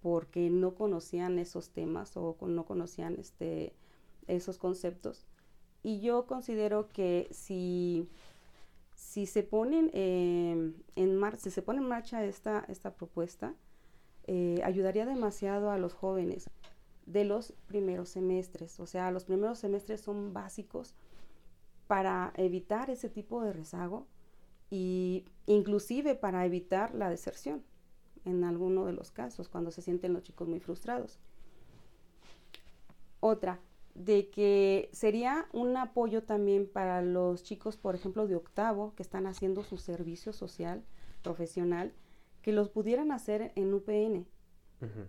porque no conocían esos temas o no conocían este esos conceptos. Y yo considero que si, si se ponen em, en pone en marcha esta, esta propuesta, eh, ayudaría demasiado a los jóvenes de los primeros semestres. O sea, los primeros semestres son básicos para evitar ese tipo de rezago y inclusive para evitar la deserción en alguno de los casos cuando se sienten los chicos muy frustrados. Otra, de que sería un apoyo también para los chicos, por ejemplo, de octavo, que están haciendo su servicio social, profesional, que los pudieran hacer en UPN.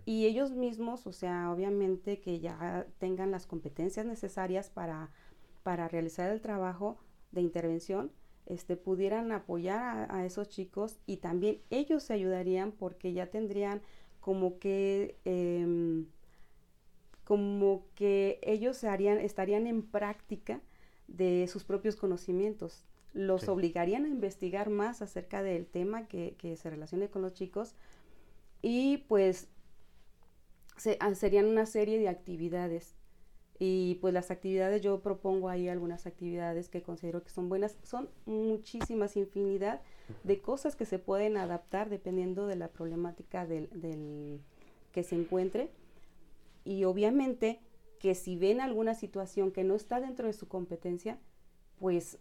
Y ellos mismos, o sea, obviamente que ya tengan las competencias necesarias para, para realizar el trabajo de intervención, este, pudieran apoyar a, esos chicos y también ellos se ayudarían porque ya tendrían como que em, como que ellos harían, estarían en práctica de sus propios conocimientos. Los obligarían a investigar más acerca del tema que, que, se relacione con los chicos y pues se, ah, serían una serie de actividades y pues las actividades, yo propongo ahí algunas actividades que considero que son buenas. Son muchísimas, infinidad de cosas que se pueden adaptar dependiendo de la problemática del, que se encuentre y obviamente que si ven alguna situación que no está dentro de su competencia, pues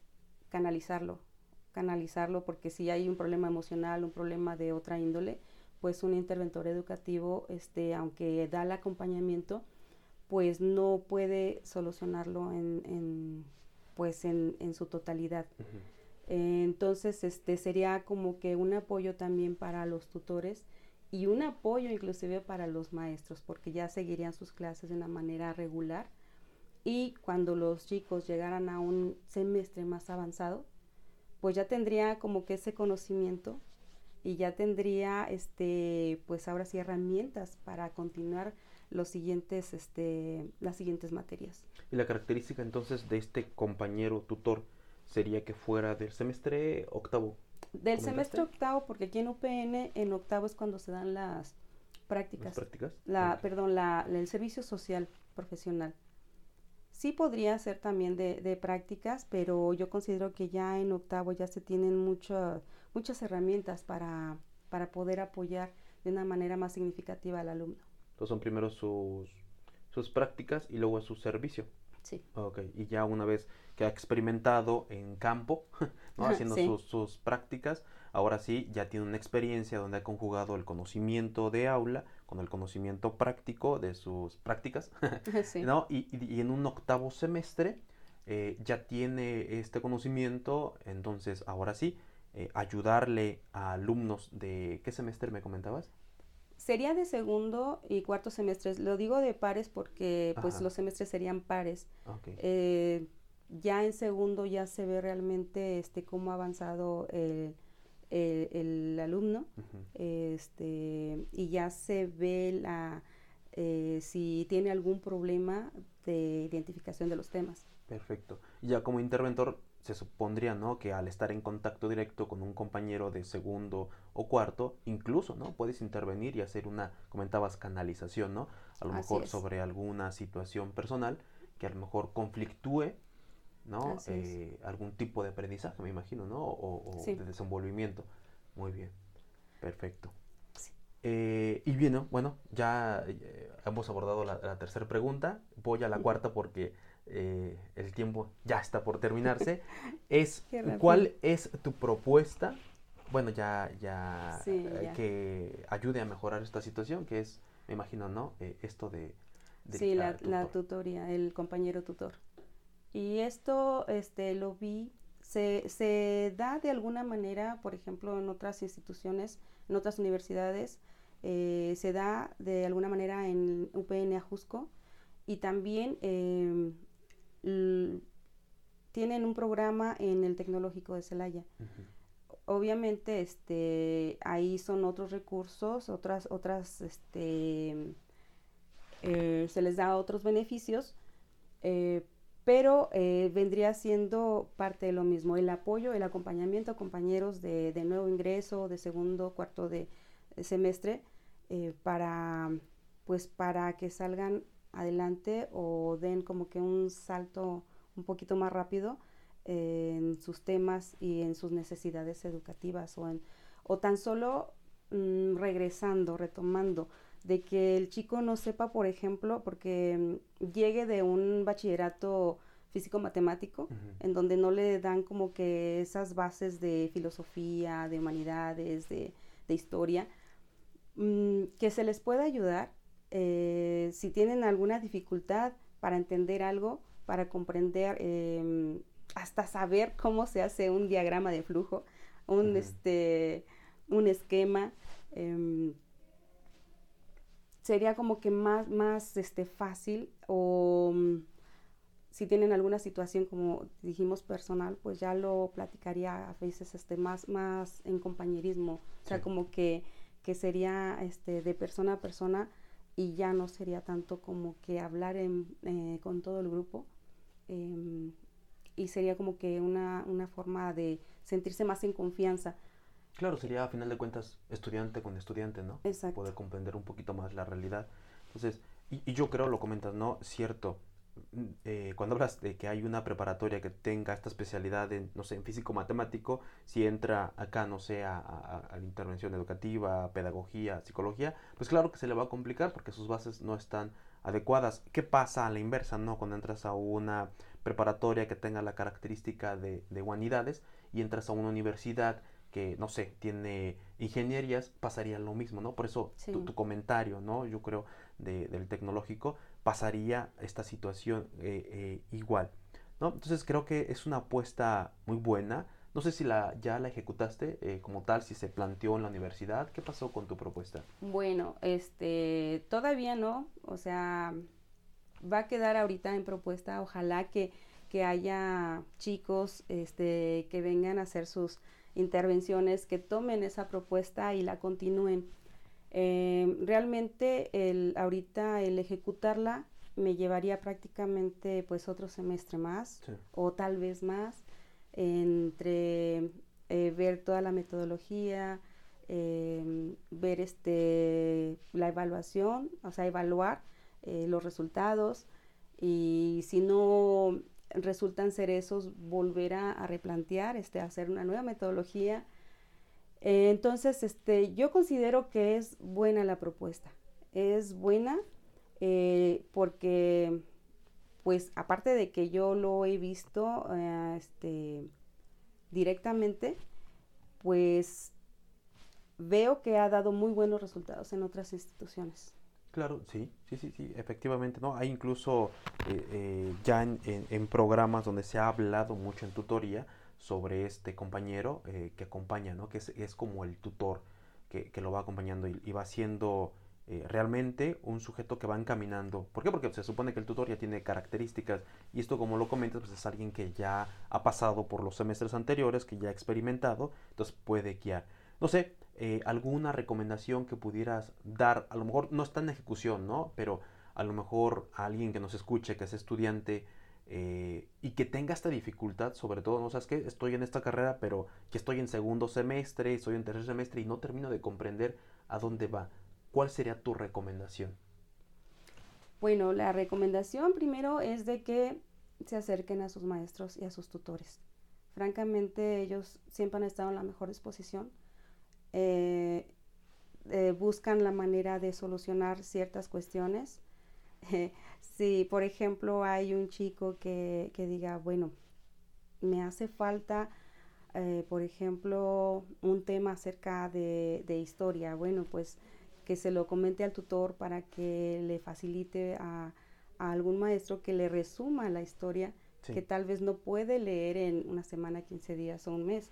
canalizarlo, canalizarlo porque si hay un problema emocional, un problema de otra índole, pues un interventor educativo, este, aunque da el acompañamiento, pues no puede solucionarlo en, pues en, su totalidad. entonces, este sería como que un apoyo también para los tutores y un apoyo inclusive para los maestros, porque ya seguirían sus clases de una manera regular y cuando los chicos llegaran a un semestre más avanzado, pues ya tendría como que ese conocimiento y ya tendría este pues ahora sí herramientas para continuar los siguientes este las siguientes materias. Y la característica entonces de este compañero tutor sería que fuera del semestre octavo. Del semestre octavo, porque aquí en UPN en octavo es cuando se dan las prácticas. prácticas? La, perdón, la, el servicio social profesional. Sí podría ser también de, de, prácticas, pero yo considero que ya en octavo ya se tienen muchas muchas herramientas para, para poder apoyar de una manera más significativa al alumno. Entonces son primero sus, sus prácticas y luego su servicio. Sí. Ok, y ya una vez que ha experimentado en campo, ¿no? haciendo sus, sus, prácticas, ahora sí ya tiene una experiencia donde ha conjugado el conocimiento de aula con el conocimiento práctico de sus prácticas, ¿no? Y, y, en un octavo semestre eh, ya tiene este conocimiento, entonces ahora sí, eh, ayudarle a alumnos de, ¿qué semestre me comentabas? Sería de segundo y cuarto semestres. Lo digo de pares porque pues los semestres serían pares. Eh, ya en segundo ya se ve realmente este cómo ha avanzado el, el, alumno este, y ya se ve la eh, si tiene algún problema de identificación de los temas. Perfecto. Ya como interventor se supondría, ¿no? Que al estar en contacto directo con un compañero de segundo o cuarto, incluso, ¿no? Puedes intervenir y hacer una, comentabas, canalización, ¿no? A lo mejor sobre alguna situación personal que a lo mejor conflictúe, ¿no? Eh, algún tipo de aprendizaje, me imagino, ¿no? O, de desenvolvimiento. Muy bien, perfecto. Eh, y bien, bueno, ya eh, hemos abordado la, la tercera pregunta. Voy a la cuarta porque eh, el tiempo ya está por terminarse, es cuál es tu propuesta, bueno, ya, ya, eh, que ayude a mejorar esta situación, que es, me imagino, ¿no? Eh, esto de... sí, la, la, tutoría, el compañero tutor. Y esto este, lo vi, se, se da de alguna manera, por ejemplo, en otras instituciones, en otras universidades, se da de alguna manera en UPN Ajusco y también em, tienen un programa en el Tecnológico de Celaya. Obviamente, este, ahí son otros recursos, otras, otras, este, eh, se les da otros beneficios, eh, pero eh, vendría siendo parte de lo mismo, el apoyo, el acompañamiento a compañeros de, de nuevo ingreso, de segundo, cuarto de, semestre, para, pues, para que salgan adelante o den como que un salto un poquito más rápido en sus temas y en sus necesidades educativas o, en, o tan solo mm, regresando, retomando, de que el chico no sepa, por ejemplo, porque mm, llegue de un bachillerato físico-matemático, en donde no le dan como que esas bases de filosofía, de humanidades, de, historia, mm, que se les pueda ayudar eh, si tienen alguna dificultad para entender algo, para comprender, em, hasta saber cómo se hace un diagrama de flujo, un, este, un esquema, em, sería como que más, más este, fácil o mm, si tienen alguna situación como dijimos personal, pues ya lo platicaría a veces este, más, más en compañerismo, o sea, como que, que sería este, de persona a persona y ya no sería tanto como que hablar eh, con todo el grupo em, y sería como que una, una, forma de sentirse más en confianza. Claro, sería a final de cuentas estudiante con estudiante, ¿no? Exacto. Poder comprender un poquito más la realidad. Entonces, y, y yo creo, lo comentas, ¿no? Cierto, eh, cuando hablas de que hay una preparatoria que tenga esta especialidad en, no sé, en físico matemático, si entra acá, no sé, a, a, la intervención educativa, pedagogía, psicología, pues claro que se le va a complicar porque sus bases no están adecuadas. ¿Qué pasa a la inversa, no? Cuando entras a una preparatoria que tenga la característica de, de humanidades y entras a una universidad que, no sé, tiene ingenierías, pasaría lo mismo, ¿no? Por eso tu, comentario, ¿no? Yo creo, del tecnológico, pasaría esta situación eh, eh, igual, ¿no? Entonces creo que es una apuesta muy buena. No sé si la, ya la ejecutaste eh, como tal, si se planteó en la universidad. ¿Qué pasó con tu propuesta? Bueno, este, todavía no. O sea, va a quedar ahorita en propuesta. Ojalá que, que haya chicos este, que vengan a hacer sus intervenciones que tomen esa propuesta y la continúen. Eh, realmente el, ahorita el ejecutarla me llevaría prácticamente pues otro semestre más o tal vez más entre eh, ver toda la metodología, em, ver este la evaluación, o sea, evaluar eh, los resultados y si no resultan ser esos, volver a, replantear, este, hacer una nueva metodología. Eh, entonces, este, yo considero que es buena la propuesta. Es buena eh, porque, pues, aparte de que yo lo he visto eh, este, directamente, pues veo que ha dado muy buenos resultados en otras instituciones. Claro, sí, sí, sí, sí, efectivamente, ¿no? Hay incluso ya en, programas donde se ha hablado mucho en tutoría sobre este compañero eh, que acompaña, ¿no? Que es, como el tutor que, lo va acompañando y, va siendo realmente un sujeto que va encaminando. ¿Por qué? Porque se supone que el tutor ya tiene características y esto como lo comentas, pues es alguien que ya ha pasado por los semestres anteriores, que ya ha experimentado, entonces puede guiar. No sé, eh, alguna recomendación que pudieras dar, a lo mejor no está en ejecución, ¿no? Pero a lo mejor a alguien que nos escuche, que es estudiante eh, y que tenga esta dificultad, sobre todo, ¿no sabes qué? Estoy en esta carrera, pero que estoy en segundo semestre, estoy en tercer semestre y no termino de comprender a dónde va. ¿Cuál sería tu recomendación? Bueno, la recomendación primero es de que se acerquen a sus maestros y a sus tutores. Francamente, ellos siempre han estado en la mejor disposición eh, eh, buscan la manera de solucionar ciertas cuestiones. si, por ejemplo, hay un chico que, diga, bueno, me hace falta, eh, por ejemplo, un tema acerca de, historia, bueno, pues que se lo comente al tutor para que le facilite a, algún maestro que le resuma la historia que tal vez no puede leer en una semana, 15 días o un mes.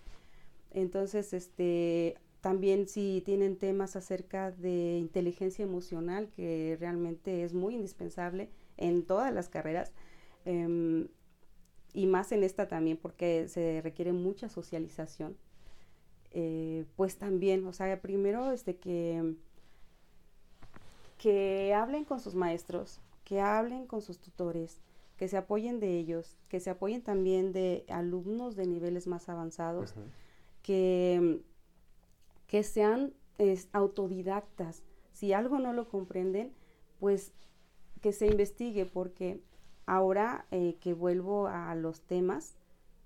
Entonces, este, también si tienen temas acerca de inteligencia emocional, que realmente es muy indispensable en todas las carreras, em, y más en esta también porque se requiere mucha socialización, eh, pues también, o sea, primero este, que, que hablen con sus maestros, que hablen con sus tutores, que se apoyen de ellos, que se apoyen también de alumnos de niveles más avanzados, que que sean autodidactas. Si algo no lo comprenden, pues que se investigue, porque ahora eh, que vuelvo a los temas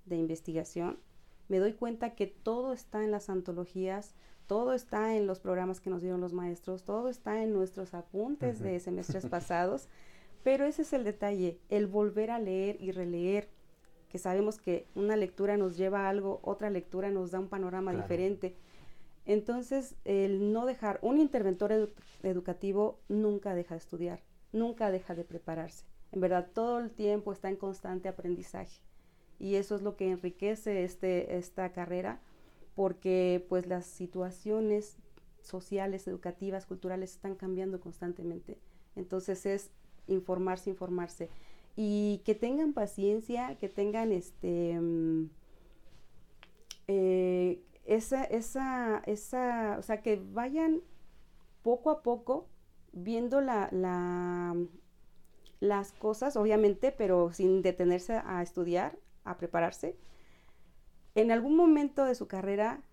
de investigación, me doy cuenta que todo está en las antologías, todo está en los programas que nos dieron los maestros, todo está en nuestros apuntes de semestres pasados, pero ese es el detalle, el volver a leer y releer, que sabemos que una lectura nos lleva a algo, otra lectura nos da un panorama diferente entonces, el no dejar, un interventor educativo nunca deja de estudiar, nunca deja de prepararse. En verdad, todo el tiempo está en constante aprendizaje. Y eso es lo que enriquece este, esta carrera, porque pues las situaciones sociales, educativas, culturales están cambiando constantemente. Entonces es informarse, informarse. Y que tengan paciencia, que tengan este... Mm, eh, esa, esa, esa, o sea, que vayan poco a poco viendo la, la, las cosas, obviamente, pero sin detenerse a estudiar, a prepararse. En algún momento de su carrera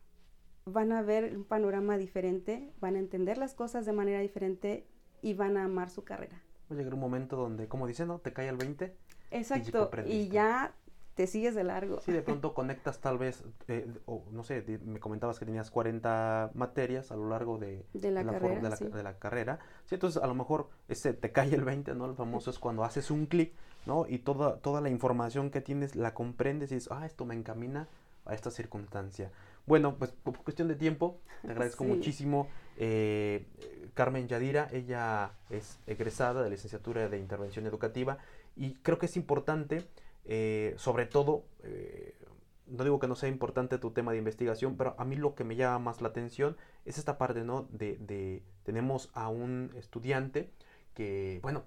van a ver un panorama diferente, van a entender las cosas de manera diferente y van a amar su carrera. Va a llegar un momento donde, como dicen, ¿no? Te cae el 20. Exacto, y ya te sigues de largo. Sí, de pronto conectas tal vez, eh, o no sé, me comentabas que tenías 40 materias a lo largo de, la, carrera, de, la, de, la, carrera. Sí, entonces a lo mejor ese te cae el 20, ¿no? El famoso es cuando haces un clic, ¿no? Y toda, toda la información que tienes la comprendes y dices, ah, esto me encamina a esta circunstancia. Bueno, pues por cuestión de tiempo, te agradezco muchísimo. Eh, Carmen Yadira, ella es egresada de licenciatura de Intervención Educativa y creo que es importante eh, sobre todo, eh, no digo que no sea importante tu tema de investigación, pero a mí lo que me llama más la atención es esta parte, ¿no? De, tenemos a un estudiante que, bueno,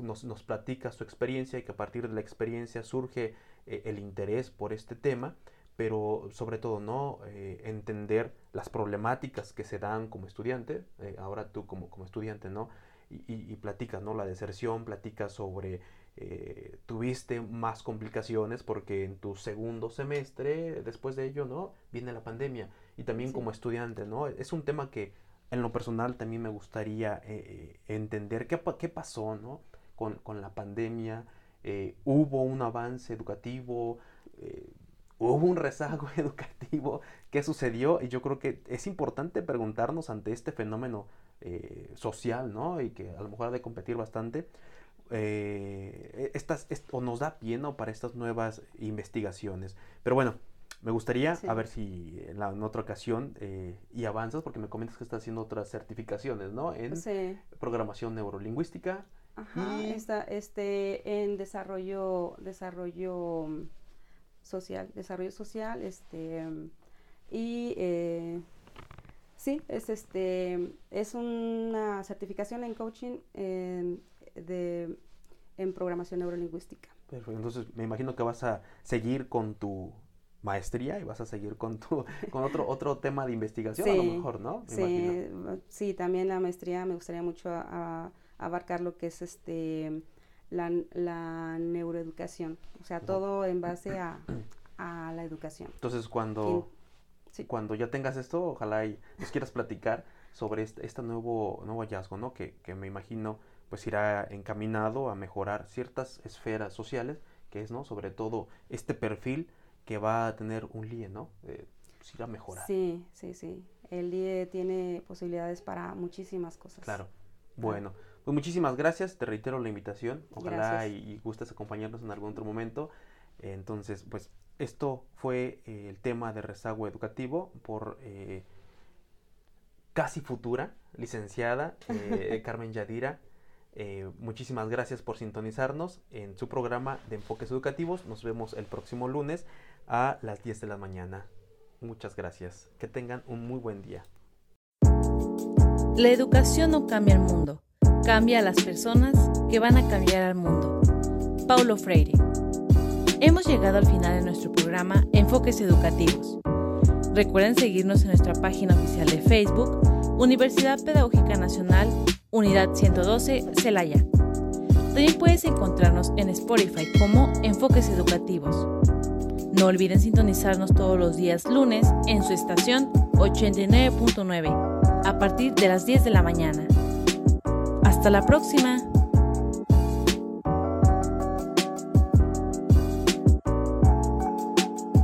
nos, nos, platica su experiencia y que a partir de la experiencia surge eh, el interés por este tema, pero sobre todo, ¿no? entender las problemáticas que se dan como estudiante, ahora tú como, como estudiante, ¿no? Y, y, y platicas, ¿no? La deserción, platicas sobre eh, tuviste más complicaciones porque en tu segundo semestre, después de ello, ¿no? Viene la pandemia. Y también como estudiante, ¿no? Es un tema que en lo personal también me gustaría eh, entender qué, qué pasó, ¿no? Con, con la pandemia. Eh, hubo un avance educativo, hubo un rezago educativo, ¿qué sucedió? Y yo creo que es importante preguntarnos ante este fenómeno social, ¿no? Y que a lo mejor ha de competir bastante eh, estas, o nos da pie para estas nuevas investigaciones. Pero bueno, me gustaría a ver si en, la, otra ocasión eh, y avanzas, porque me comentas que estás haciendo otras certificaciones, ¿no? En programación neurolingüística. Ajá, está este, en desarrollo, desarrollo mm, social, desarrollo social, este, y eh, sí, es este, es una certificación en coaching en de, en programación neurolingüística. Perfecto, entonces me imagino que vas a seguir con tu maestría y vas a seguir con tu con otro otro tema de investigación a lo mejor, ¿no? sí, sí, también la maestría me gustaría mucho abarcar lo que es este la, la neuroeducación, o sea, todo en base a, a, la educación. Entonces, cuando, cuando ya tengas esto, ojalá y nos quieras platicar sobre este, este nuevo, nuevo hallazgo, ¿no? Que, que me imagino pues irá encaminado a mejorar ciertas esferas sociales, que es, ¿no? Sobre todo este perfil que va a tener un LIE, ¿no? Eh, pues irá a mejorar. Sí, sí, sí. El LIE tiene posibilidades para muchísimas cosas. Claro. Bueno, pues muchísimas gracias. Te reitero la invitación. Ojalá y, gustes acompañarnos en algún otro momento. Entonces, pues esto fue eh, el tema de rezago educativo por eh, casi futura licenciada Carmen Yadira. Eh, muchísimas gracias por sintonizarnos en su programa de enfoques educativos. Nos vemos el próximo lunes a las 10 de la mañana. Muchas gracias. Que tengan un muy buen día. La educación no cambia el mundo, cambia a las personas que van a cambiar al mundo. Paulo Freire. Hemos llegado al final de nuestro programa Enfoques Educativos. Recuerden seguirnos en nuestra página oficial de Facebook, Universidad Pedagógica Nacional Unidad 112, Celaya. También puedes encontrarnos en Spotify como Enfoques Educativos. No olviden sintonizarnos todos los días lunes en su estación 89.9 a partir de las 10 de la mañana. Hasta la próxima.